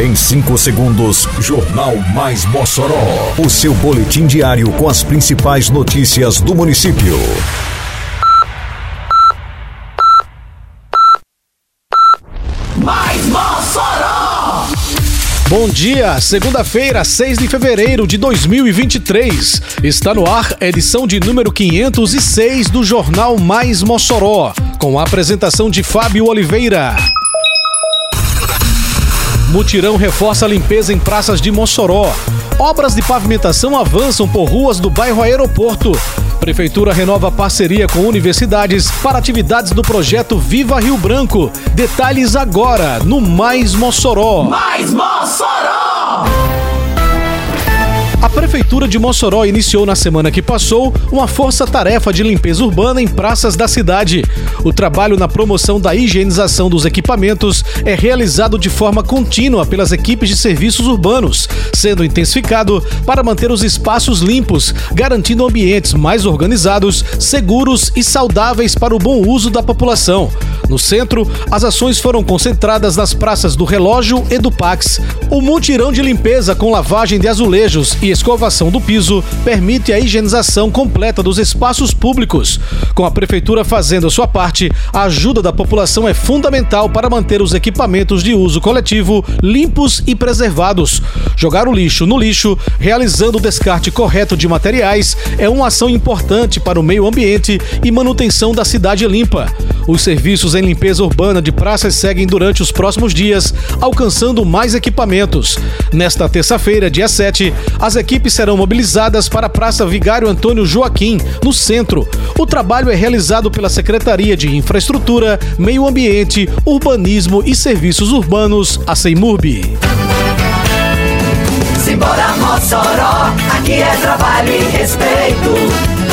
Em 5 segundos, Jornal Mais Mossoró. O seu boletim diário com as principais notícias do município. Mais Mossoró! Bom dia, segunda-feira, 6 de fevereiro de 2023. Está no ar a edição de número 506 do Jornal Mais Mossoró, com a apresentação de Fábio Oliveira. Mutirão reforça a limpeza em praças de Mossoró. Obras de pavimentação avançam por ruas do bairro Aeroporto. Prefeitura renova parceria com universidades para atividades do projeto Viva Rio Branco. Detalhes agora no Mais Mossoró. Mais Mossoró! A Prefeitura de Mossoró iniciou na semana que passou uma força-tarefa de limpeza urbana em praças da cidade. O trabalho na promoção da higienização dos equipamentos é realizado de forma contínua pelas equipes de serviços urbanos, sendo intensificado para manter os espaços limpos, garantindo ambientes mais organizados, seguros e saudáveis para o bom uso da população. No centro, as ações foram concentradas nas praças do Relógio e do Pax. O mutirão de limpeza com lavagem de azulejos e escovação do piso permite a higienização completa dos espaços públicos. Com a prefeitura fazendo a sua parte, a ajuda da população é fundamental para manter os equipamentos de uso coletivo limpos e preservados. Jogar o lixo no lixo, realizando o descarte correto de materiais, é uma ação importante para o meio ambiente e manutenção da cidade limpa. Os serviços em limpeza urbana de praças seguem durante os próximos dias, alcançando mais equipamentos. Nesta terça-feira, dia 7, as equipes serão mobilizadas para a Praça Vigário Antônio Joaquim, no centro. O trabalho é realizado pela Secretaria de Infraestrutura, Meio Ambiente, Urbanismo e Serviços Urbanos, a CEIMURB. Simbora Mossoró, aqui é trabalho e respeito.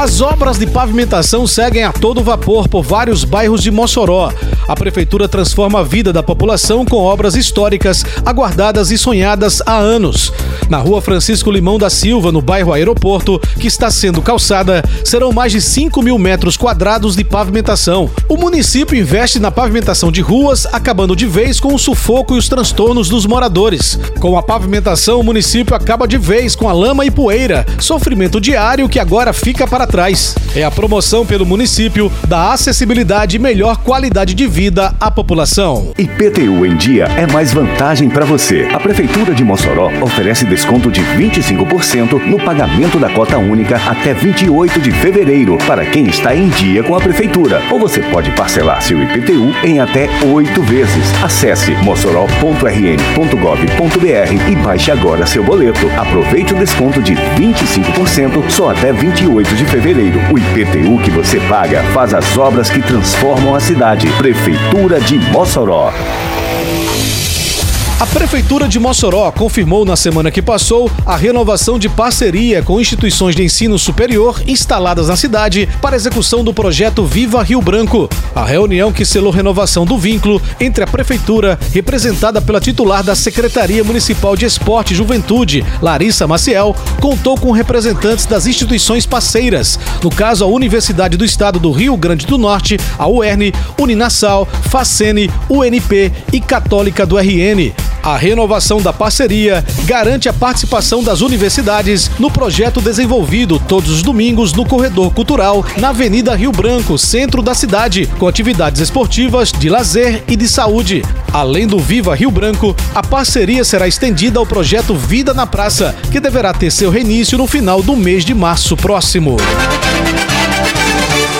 As obras de pavimentação seguem a todo vapor por vários bairros de Mossoró. A prefeitura transforma a vida da população com obras históricas, aguardadas e sonhadas há anos. Na rua Francisco Limão da Silva, no bairro Aeroporto, que está sendo calçada, serão mais de 5 mil metros quadrados de pavimentação. O município investe na pavimentação de ruas, acabando de vez com o sufoco e os transtornos dos moradores. Com a pavimentação, o município acaba de vez com a lama e poeira, sofrimento diário que agora fica para trás. É a promoção pelo município da acessibilidade e melhor qualidade de vida à população. IPTU em dia é mais vantagem para você. A Prefeitura de Mossoró oferece desconto de 25% no pagamento da cota única até 28 de fevereiro para quem está em dia com a Prefeitura. Ou você pode parcelar seu IPTU em até oito vezes. Acesse mossoró.rn.gov.br e baixe agora seu boleto. Aproveite o desconto de 25% só até 28 de fevereiro. O IPTU que você paga faz as obras que transformam a cidade. Prefeitura de Mossoró. A Prefeitura de Mossoró confirmou na semana que passou a renovação de parceria com instituições de ensino superior instaladas na cidade para execução do projeto Viva Rio Branco. A reunião que selou renovação do vínculo entre a Prefeitura, representada pela titular da Secretaria Municipal de Esporte e Juventude, Larissa Maciel, contou com representantes das instituições parceiras, no caso a Universidade do Estado do Rio Grande do Norte, a UERN, Uninasal, Facene, UNP e Católica do RN. A renovação da parceria garante a participação das universidades no projeto desenvolvido todos os domingos no Corredor Cultural, na Avenida Rio Branco, centro da cidade, com atividades esportivas, de lazer e de saúde. Além do Viva Rio Branco, a parceria será estendida ao projeto Vida na Praça, que deverá ter seu reinício no final do mês de março próximo.